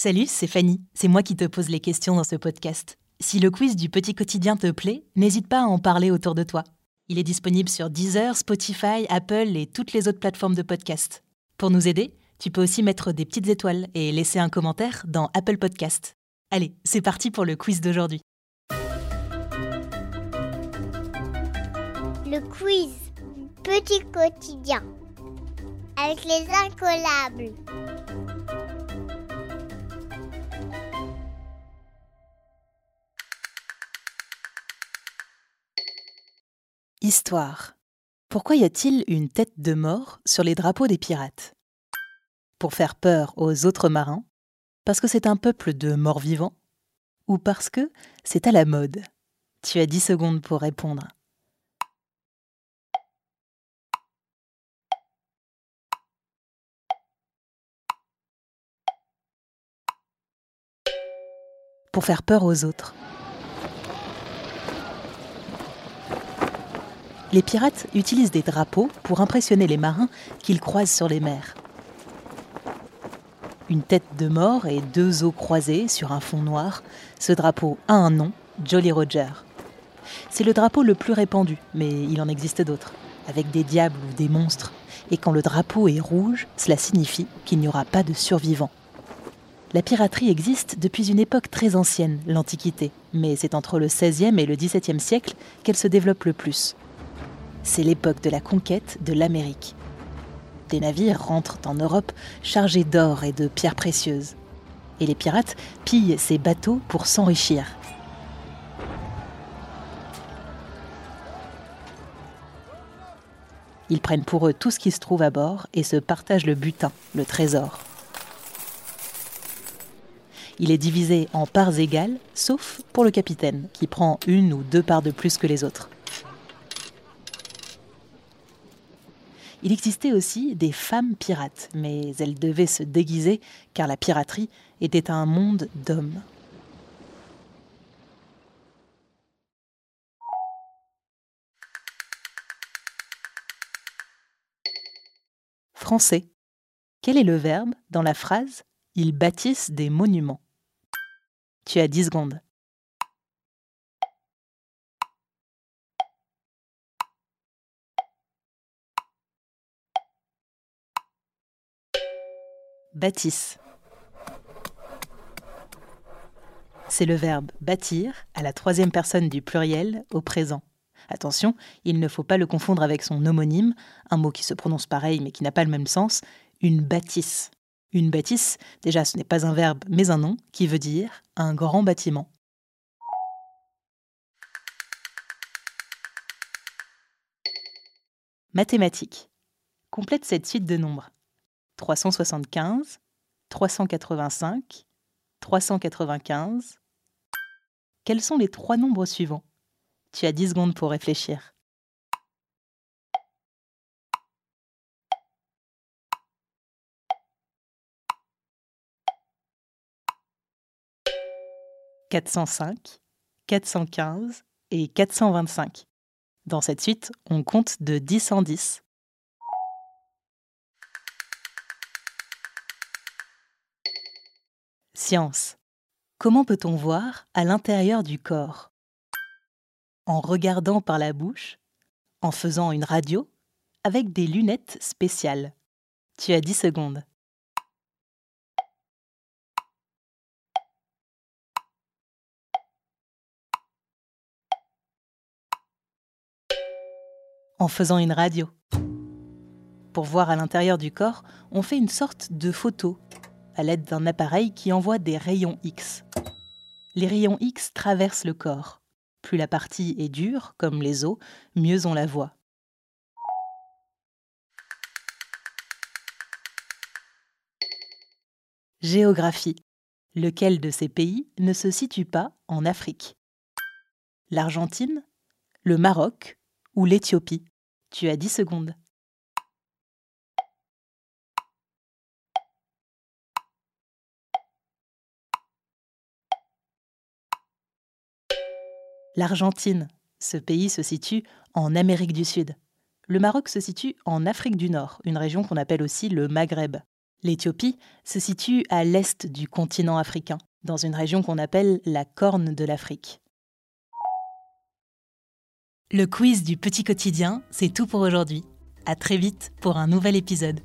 Salut, c'est Fanny. C'est moi qui te pose les questions dans ce podcast. Si le quiz du petit quotidien te plaît, n'hésite pas à en parler autour de toi. Il est disponible sur Deezer, Spotify, Apple et toutes les autres plateformes de podcast. Pour nous aider, tu peux aussi mettre des petites étoiles et laisser un commentaire dans Apple Podcast. Allez, c'est parti pour le quiz d'aujourd'hui. Le quiz Petit quotidien avec les incollables. Histoire. Pourquoi y a-t-il une tête de mort sur les drapeaux des pirates? Pour faire peur aux autres marins? Parce que c'est un peuple de morts vivants? Ou parce que c'est à la mode? Tu as 10 secondes pour répondre. Pour faire peur aux autres. Les pirates utilisent des drapeaux pour impressionner les marins qu'ils croisent sur les mers. Une tête de mort et deux os croisés sur un fond noir, ce drapeau a un nom, Jolly Roger. C'est le drapeau le plus répandu, mais il en existe d'autres, avec des diables ou des monstres. Et quand le drapeau est rouge, cela signifie qu'il n'y aura pas de survivants. La piraterie existe depuis une époque très ancienne, l'Antiquité, mais c'est entre le XVIe et le XVIIe siècle qu'elle se développe le plus c'est l'époque de la conquête de l'Amérique. Des navires rentrent en Europe chargés d'or et de pierres précieuses. Et les pirates pillent ces bateaux pour s'enrichir. Ils prennent pour eux tout ce qui se trouve à bord et se partagent le butin, le trésor. Il est divisé en parts égales, sauf pour le capitaine, qui prend une ou deux parts de plus que les autres. Il existait aussi des femmes pirates, mais elles devaient se déguiser car la piraterie était un monde d'hommes. Français. Quel est le verbe dans la phrase Ils bâtissent des monuments Tu as 10 secondes. Bâtisse. C'est le verbe bâtir à la troisième personne du pluriel au présent. Attention, il ne faut pas le confondre avec son homonyme, un mot qui se prononce pareil mais qui n'a pas le même sens, une bâtisse. Une bâtisse, déjà ce n'est pas un verbe mais un nom qui veut dire un grand bâtiment. Mathématiques. Complète cette suite de nombres. 375, 385, 395. Quels sont les trois nombres suivants? Tu as 10 secondes pour réfléchir. « 405, 415 et 425. Dans cette suite, on compte de 10 en 10. Science. Comment peut-on voir à l'intérieur du corps? En regardant par la bouche, en faisant une radio, avec des lunettes spéciales. Tu as 10 secondes. En faisant une radio. Pour voir à l'intérieur du corps, on fait une sorte de photo à l'aide d'un appareil qui envoie des rayons X. Les rayons X traversent le corps. Plus la partie est dure, comme les os, mieux on la voit. Géographie. Lequel de ces pays ne se situe pas en Afrique? L'Argentine, le Maroc ou l'Éthiopie? Tu as 10 secondes. L'Argentine, ce pays se situe en Amérique du Sud. Le Maroc se situe en Afrique du Nord, une région qu'on appelle aussi le Maghreb. L'Éthiopie se situe à l'est du continent africain, dans une région qu'on appelle la Corne de l'Afrique. Le quiz du petit quotidien, c'est tout pour aujourd'hui. À très vite pour un nouvel épisode.